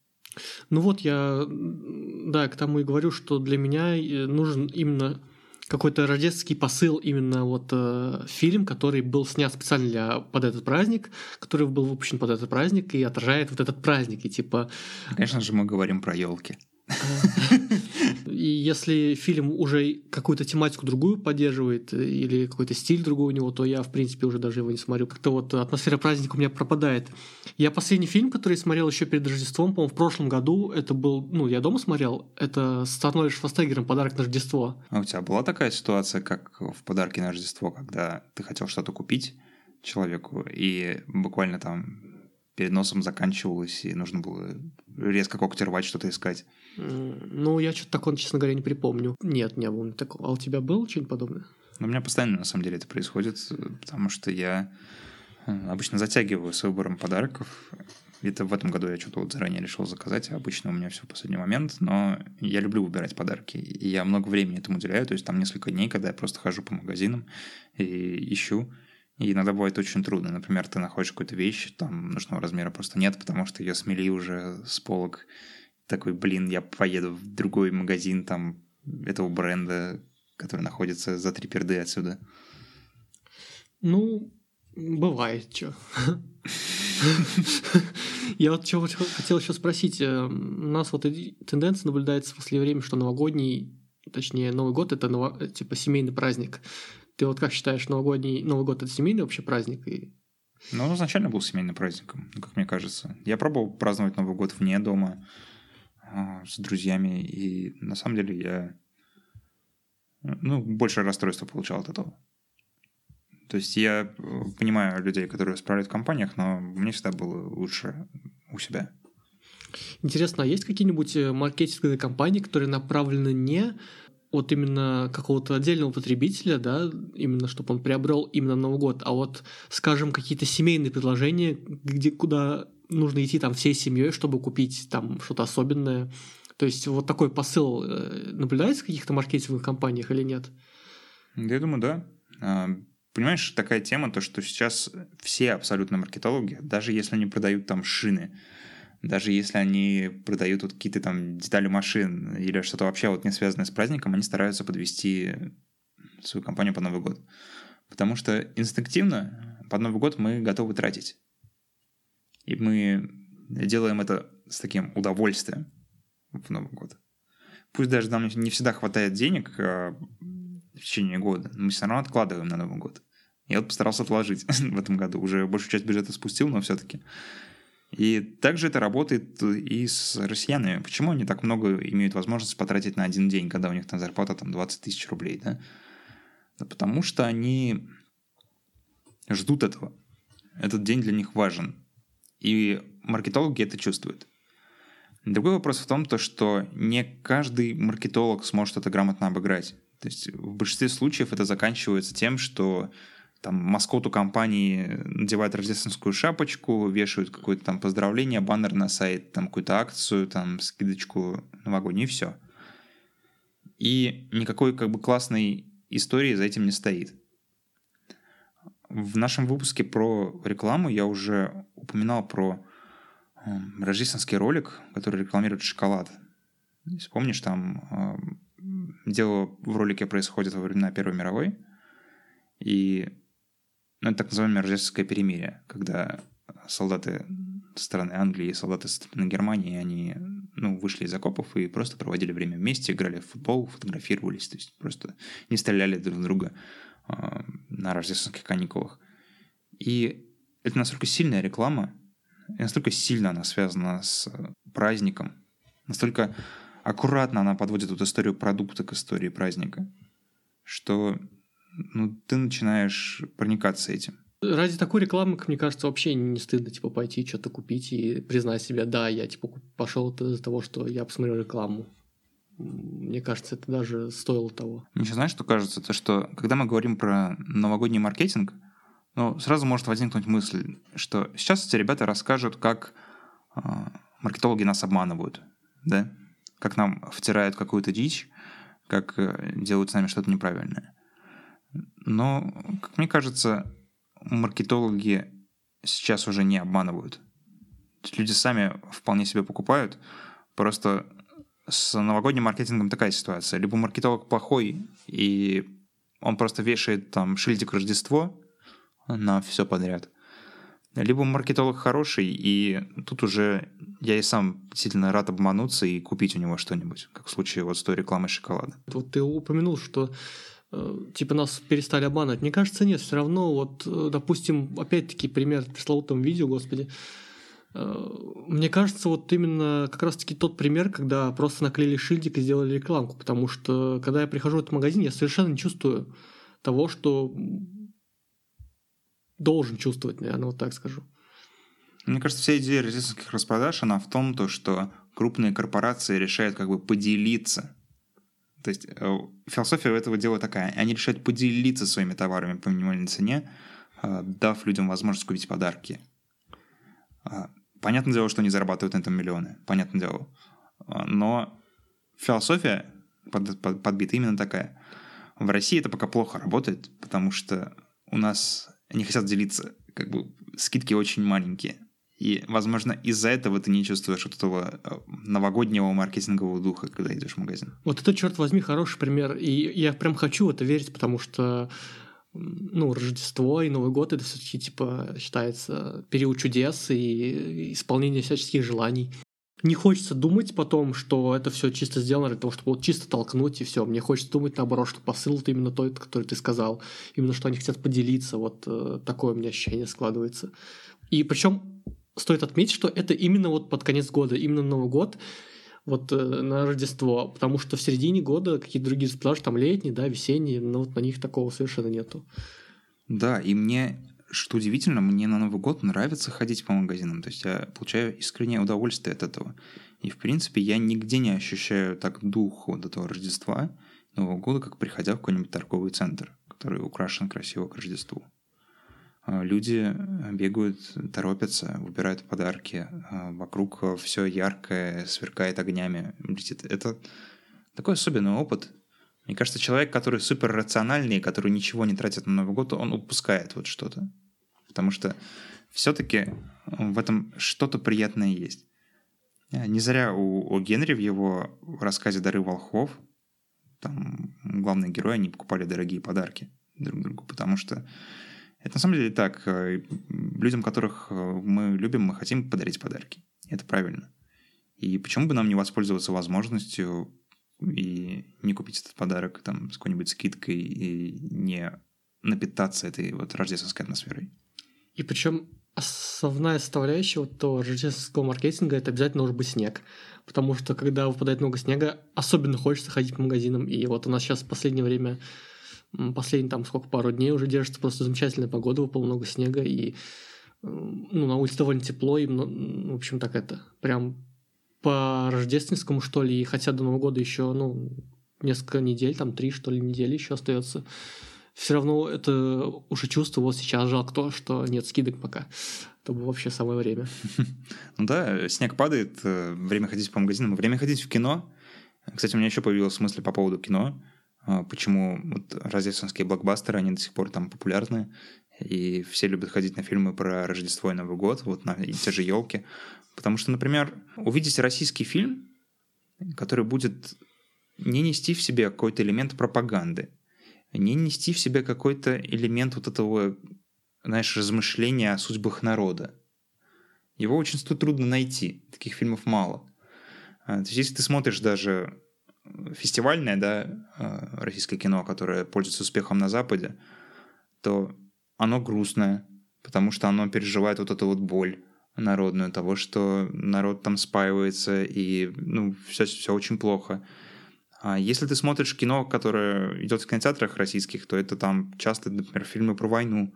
Ну вот я, да, к тому и говорю, что для меня э, нужен именно какой-то рождественский посыл, именно вот э, фильм, который был снят специально для, под этот праздник, который был выпущен под этот праздник и отражает вот этот праздник. И типа... Конечно же, мы говорим про елки. [laughs] И если фильм уже какую-то тематику другую поддерживает или какой-то стиль другой у него, то я, в принципе, уже даже его не смотрю. Как-то вот атмосфера праздника у меня пропадает. Я последний фильм, который смотрел еще перед Рождеством, по-моему, в прошлом году, это был, ну, я дома смотрел, это с Арнольдом Шварценеггером «Подарок на Рождество». А у тебя была такая ситуация, как в «Подарке на Рождество», когда ты хотел что-то купить человеку, и буквально там перед носом заканчивалось, и нужно было резко когти рвать, что-то искать. Ну, я что-то такого, честно говоря, не припомню. Нет, не было такого. А у тебя было что-нибудь подобное? Ну, у меня постоянно, на самом деле, это происходит, потому что я э, обычно затягиваю с выбором подарков. Это в этом году я что-то вот заранее решил заказать, а обычно у меня все в последний момент, но я люблю выбирать подарки, и я много времени этому уделяю, то есть там несколько дней, когда я просто хожу по магазинам и ищу, и иногда бывает очень трудно. Например, ты находишь какую-то вещь, там нужного размера просто нет, потому что ее смели уже с полок, такой, блин, я поеду в другой магазин там этого бренда, который находится за три перды отсюда. Ну, бывает, что. Я вот что хотел еще спросить. Э, у нас вот тенденция наблюдается в последнее время, что новогодний, точнее, Новый год — это типа семейный праздник. Ты вот как считаешь, новогодний, Новый год — это семейный вообще праздник? И... Ну, он изначально был семейным праздником, как мне кажется. Я пробовал праздновать Новый год вне дома. А, с друзьями, и на самом деле я ну, больше расстройства получал от этого. То есть я э, понимаю людей, которые справляют в компаниях, но мне всегда было лучше у себя. Интересно, а есть какие-нибудь э, маркетинговые компании, которые направлены не вот именно какого-то отдельного потребителя, да, именно чтобы он приобрел именно Новый год, а вот, скажем, какие-то семейные предложения, где куда нужно идти там всей семьей, чтобы купить там что-то особенное. То есть вот такой посыл э, наблюдается в каких-то маркетинговых компаниях или нет? Я думаю, да. А, понимаешь, такая тема, то, что сейчас все абсолютно маркетологи, даже если они продают там шины, даже если они продают вот какие-то там детали машин или что-то вообще вот не связанное с праздником, они стараются подвести свою компанию под Новый год. Потому что инстинктивно под Новый год мы готовы тратить. И мы делаем это с таким удовольствием в Новый год. Пусть даже нам не всегда хватает денег а, в течение года, но мы все равно откладываем на Новый год. Я вот постарался отложить [laughs] в этом году. Уже большую часть бюджета спустил, но все-таки. И также это работает и с россиянами. Почему они так много имеют возможность потратить на один день, когда у них там зарплата там 20 тысяч рублей, да? да? Потому что они ждут этого. Этот день для них важен. И маркетологи это чувствуют. Другой вопрос в том, то, что не каждый маркетолог сможет это грамотно обыграть. То есть в большинстве случаев это заканчивается тем, что там маскоту компании надевают рождественскую шапочку, вешают какое-то там поздравление, баннер на сайт, там какую-то акцию, там скидочку новогоднюю, и все. И никакой как бы классной истории за этим не стоит. В нашем выпуске про рекламу я уже упоминал про э, рождественский ролик, который рекламирует шоколад. Если помнишь, там э, дело в ролике происходит во времена Первой мировой, и ну, это так называемое рождественское перемирие, когда солдаты со стороны Англии и солдаты со Германии, они ну, вышли из окопов и просто проводили время вместе, играли в футбол, фотографировались, то есть просто не стреляли друг в друга. А, на рождественских каникулах. И это настолько сильная реклама, и настолько сильно она связана с праздником, настолько аккуратно она подводит эту историю продукта к истории праздника, что ну, ты начинаешь проникаться этим. Ради такой рекламы, как мне кажется, вообще не стыдно типа пойти что-то купить и признать себя, да, я типа пошел из-за того, что я посмотрел рекламу. Мне кажется, это даже стоило того. Мне еще знаешь, что кажется? То, что когда мы говорим про новогодний маркетинг, ну, сразу может возникнуть мысль, что сейчас эти ребята расскажут, как э, маркетологи нас обманывают, да? Как нам втирают какую-то дичь, как э, делают с нами что-то неправильное. Но, как мне кажется, маркетологи сейчас уже не обманывают. Люди сами вполне себе покупают. Просто с новогодним маркетингом такая ситуация. Либо маркетолог плохой, и он просто вешает там шильдик Рождество на все подряд. Либо маркетолог хороший, и тут уже я и сам действительно рад обмануться и купить у него что-нибудь, как в случае вот с той рекламой шоколада. Вот ты упомянул, что типа нас перестали обманывать. Мне кажется, нет, все равно, вот, э, допустим, опять-таки пример пресловутом видео, господи, Э, мне кажется, вот именно как раз-таки тот пример, когда просто наклеили шильдик и сделали рекламку, потому что когда я прихожу в этот магазин, я совершенно не чувствую того, что должен чувствовать, наверное, вот так скажу. Мне кажется, вся идея рождественских распродаж, она в том, то, что крупные корпорации решают как бы поделиться. То есть э, философия этого дела такая. Они решают поделиться своими товарами по минимальной цене, э, дав людям возможность купить подарки. А, Понятное дело, что они зарабатывают на этом миллионы, понятное дело. А, но философия под, под, подбита именно такая. В России это пока плохо работает, потому что у нас не хотят делиться, как бы скидки очень маленькие. И, возможно, из-за этого ты не чувствуешь вот этого э, новогоднего маркетингового духа, когда идешь в магазин. Вот это, черт возьми, хороший пример. И я прям хочу в это верить, потому что ну, Рождество и Новый год это все-таки типа считается период чудес и исполнение всяческих желаний. Не хочется думать потом, что это все чисто сделано для того, чтобы вот чисто толкнуть и все. Мне хочется думать наоборот, что посыл это именно тот, который ты сказал. Именно что они хотят поделиться. Вот э, такое у меня ощущение складывается. И причем стоит отметить, что это именно вот под конец года, именно Новый год вот э, на Рождество, потому что в середине года какие-то другие распродажи, там летние, да, весенние, но вот на них такого совершенно нету. Да, и мне, что удивительно, мне на Новый год нравится ходить по магазинам, то есть я получаю искреннее удовольствие от этого. И, в принципе, я нигде не ощущаю так дух вот этого Рождества, Нового года, как приходя в какой-нибудь торговый центр, который украшен красиво к Рождеству. А, люди бегают, торопятся, выбирают подарки. А, вокруг все яркое, сверкает огнями, летит. Это такой особенный опыт. Мне кажется, человек, который супер рациональный, который ничего не тратит на Новый год, он упускает вот что-то. Потому что все-таки в этом что-то приятное есть. Не зря у, у Генри в его рассказе «Дары волхвов» там главные герои, они покупали дорогие подарки друг другу, потому что это на самом деле так. Э, людям, которых э, мы любим, мы хотим подарить подарки. Это правильно. И почему бы нам не воспользоваться возможностью и не купить этот подарок там с какой-нибудь скидкой и не напитаться этой вот рождественской атмосферой? И причем основная составляющая вот того рождественского маркетинга это обязательно должен быть снег. Потому что когда выпадает много снега, особенно хочется ходить по магазинам. И вот у нас сейчас в последнее время Последние там сколько, пару дней уже держится просто замечательная погода, выпало много снега, и ну, на улице довольно тепло, и, ну, в общем, так это, прям по рождественскому, что ли, и хотя до Нового года еще, ну, несколько недель, там три, что ли, недели еще остается, все равно это уже чувство вот сейчас жалко то, что нет скидок пока. Это было вообще самое время. [laughs] Ну да, снег падает, э, время ходить по магазинам, время ходить в кино. Кстати, у меня еще появилась мысль по поводу кино. А, почему вот рождественские блокбастеры, они до сих пор там популярны, и все любят ходить на фильмы про Рождество и Новый год, вот на те же елки. Потому что, например, увидеть российский фильм, который будет не нести в себе какой-то элемент пропаганды, не нести в себе какой-то элемент вот этого, знаешь, размышления о судьбах народа. Его очень трудно найти, таких фильмов мало. А, то есть, если ты смотришь даже фестивальное, да, э, российское кино, которое пользуется успехом на Западе, то оно грустное, потому что оно переживает вот эту вот боль народную, того, что народ там спаивается, и, ну, все, все очень плохо. А если ты смотришь кино, которое идет в кинотеатрах российских, то это там часто, например, фильмы про войну,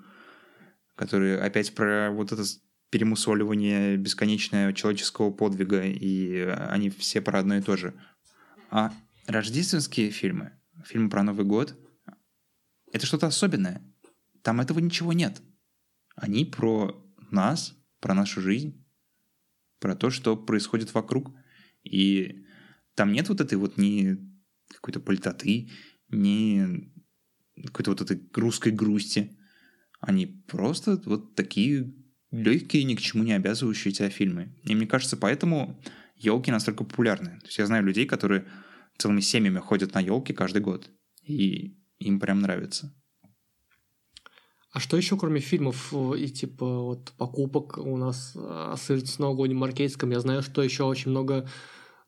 которые опять про вот это перемусоливание бесконечное человеческого подвига, и они все про одно и то же. А рождественские фильмы, фильмы про Новый год, это что-то особенное. Там этого ничего нет. Они про нас, про нашу жизнь, про то, что происходит вокруг. И там нет вот этой вот ни какой-то политоты, ни какой-то вот этой русской грусти. Они просто вот такие легкие, ни к чему не обязывающие тебя фильмы. И мне кажется, поэтому елки настолько популярны. То есть я знаю людей, которые целыми семьями ходят на елки каждый год. И им прям нравится. А что еще, кроме фильмов и типа вот покупок у нас ассоциируется с новогодним маркетингом? Я знаю, что еще очень много,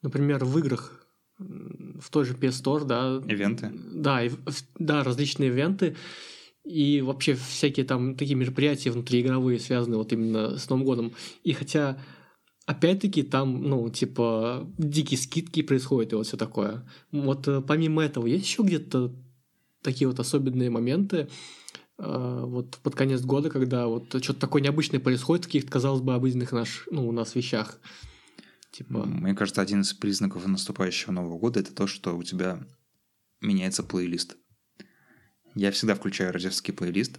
например, в играх в той же PS Store, да. Ивенты. Да, и, да, различные ивенты. И вообще всякие там такие мероприятия внутриигровые, связанные вот именно с Новым годом. И хотя, опять-таки, там, ну, типа, дикие скидки происходят и вот все такое. Вот э, помимо этого, есть еще где-то такие вот особенные моменты, э, вот под конец года, когда вот что-то такое необычное происходит в каких-то, казалось бы, обыденных наш, ну, у нас вещах. Типа... Мне кажется, один из признаков наступающего Нового года это то, что у тебя меняется плейлист. Я всегда включаю рождественский плейлист.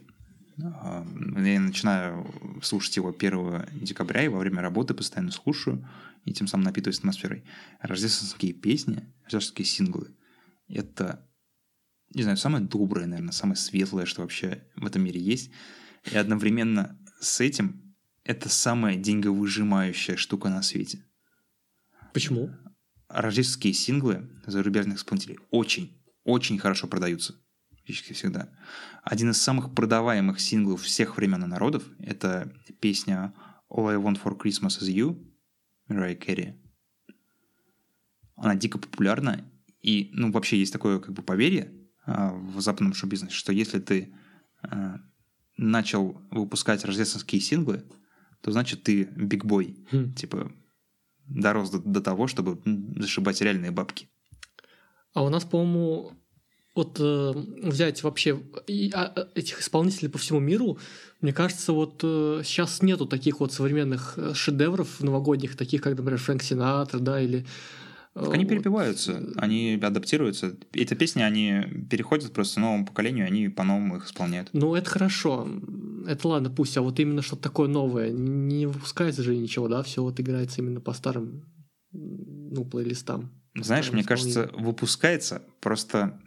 А, я начинаю слушать его 1 декабря и во время работы постоянно слушаю и тем самым напитываюсь атмосферой. Рождественские песни, рождественские синглы — это, не знаю, самое доброе, наверное, самое светлое, что вообще в этом мире есть. И одновременно с этим это самая деньговыжимающая штука на свете. Почему? Рождественские синглы зарубежных исполнителей очень, очень хорошо продаются. Практически всегда. Один из самых продаваемых синглов всех времен и народов — это песня All I Want For Christmas Is You Мирай Керри. Она дико популярна, и, ну, вообще есть такое как бы поверье а, в западном шоу-бизнесе, что если ты а, начал выпускать рождественские синглы, то значит ты бигбой. Хм. Типа, дорос до, до того, чтобы зашибать реальные бабки. А у нас, по-моему, вот э, взять вообще и, а, а этих исполнителей по всему миру, мне кажется, вот э, сейчас нету таких вот современных э, шедевров новогодних, таких как, например, Фрэнк Синатра, да, или так они перепеваются, они адаптируются. Эти песни, они переходят просто новому поколению, они по-новому их исполняют. Ну, это хорошо. Это ладно, пусть. А вот именно что-то такое новое. Не выпускается же ничего, да? Все вот играется именно по старым ну, плейлистам. Знаешь, мне кажется, выпускается, просто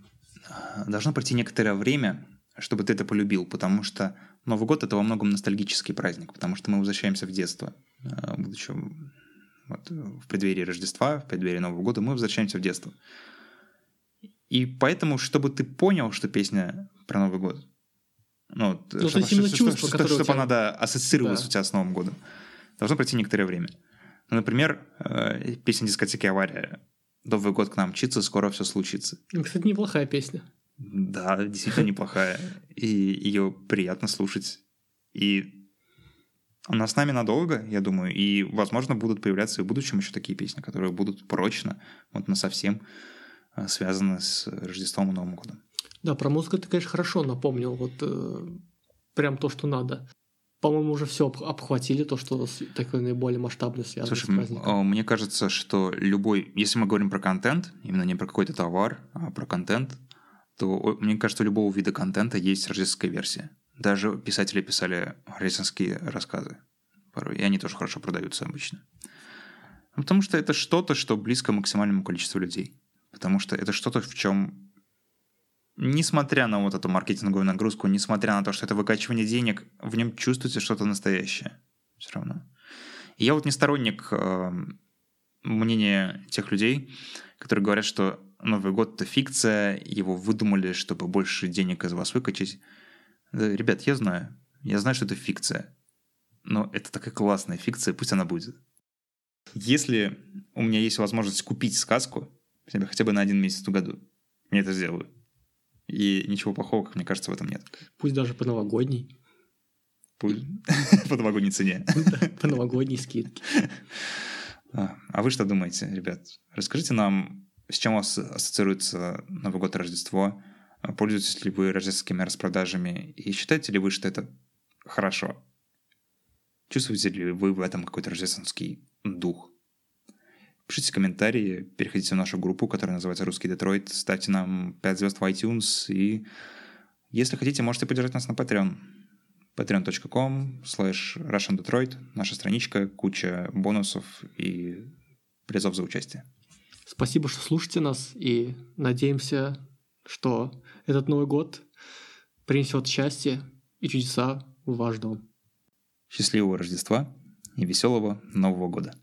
должно пройти некоторое время, чтобы ты это полюбил, потому что Новый год — это во многом ностальгический праздник, потому что мы возвращаемся в детство, будучи вот, в преддверии Рождества, в преддверии Нового года, мы возвращаемся в детство. И поэтому, чтобы ты понял, что песня про Новый год, ну, ну чтобы, чтобы, чувство, чтобы, чтобы тебя... она да, ассоциировалась да. у тебя с Новым годом, должно пройти некоторое время. Ну, например, э, песня дискотеки «Авария». Новый год к нам мчится, скоро все случится. Кстати, неплохая песня. Да, действительно неплохая. И ее приятно слушать. И она с нами надолго, я думаю, и, возможно, будут появляться и в будущем еще такие песни, которые будут прочно, вот на совсем э, связаны с Рождеством и Новым годом. Да, про музыку ты, конечно, хорошо напомнил, вот э, прям то, что надо. По-моему, уже все обхватили, то, что такое наиболее масштабное связано Слушай, с праздником. Мне кажется, что любой, если мы говорим про контент, именно не про какой-то товар, а про контент, то мне кажется, у любого вида контента есть рождественская версия. Даже писатели писали рождественские рассказы порой, и они тоже хорошо продаются обычно. Ну, потому что это что-то, что близко максимальному количеству людей. Потому что это что-то, в чем, несмотря на вот эту маркетинговую нагрузку, несмотря на то, что это выкачивание денег, в нем чувствуется что-то настоящее. Все равно. Я вот не сторонник э, мнения тех людей, которые говорят, что Новый год это фикция, его выдумали, чтобы больше денег из вас выкачать. Ребят, я знаю. Я знаю, что это фикция. Но это такая классная фикция, пусть она будет. Если у меня есть возможность купить сказку, хотя бы на один месяц в году, я это сделаю. И ничего плохого, как мне кажется, в этом нет. Пусть даже по новогодней. [laughs] По новогодней цене. [laughs] по новогодней скидке. [laughs] А, а вы что думаете, ребят? Расскажите нам, с чем у вас ассоциируется Новый год и Рождество? Пользуетесь ли вы рождественскими распродажами? И считаете ли вы, что это хорошо? Чувствуете ли вы в этом какой-то рождественский дух? Пишите комментарии, переходите в нашу группу, которая называется «Русский Детройт», ставьте нам 5 звезд в iTunes, и если хотите, можете поддержать нас на Patreon. patreon.com slash russiandetroit, наша страничка, куча бонусов и призов за участие. Спасибо, что слушаете нас, и надеемся, что этот Новый год принесет счастье и чудеса в ваш дом. Счастливого Рождества и веселого Нового года.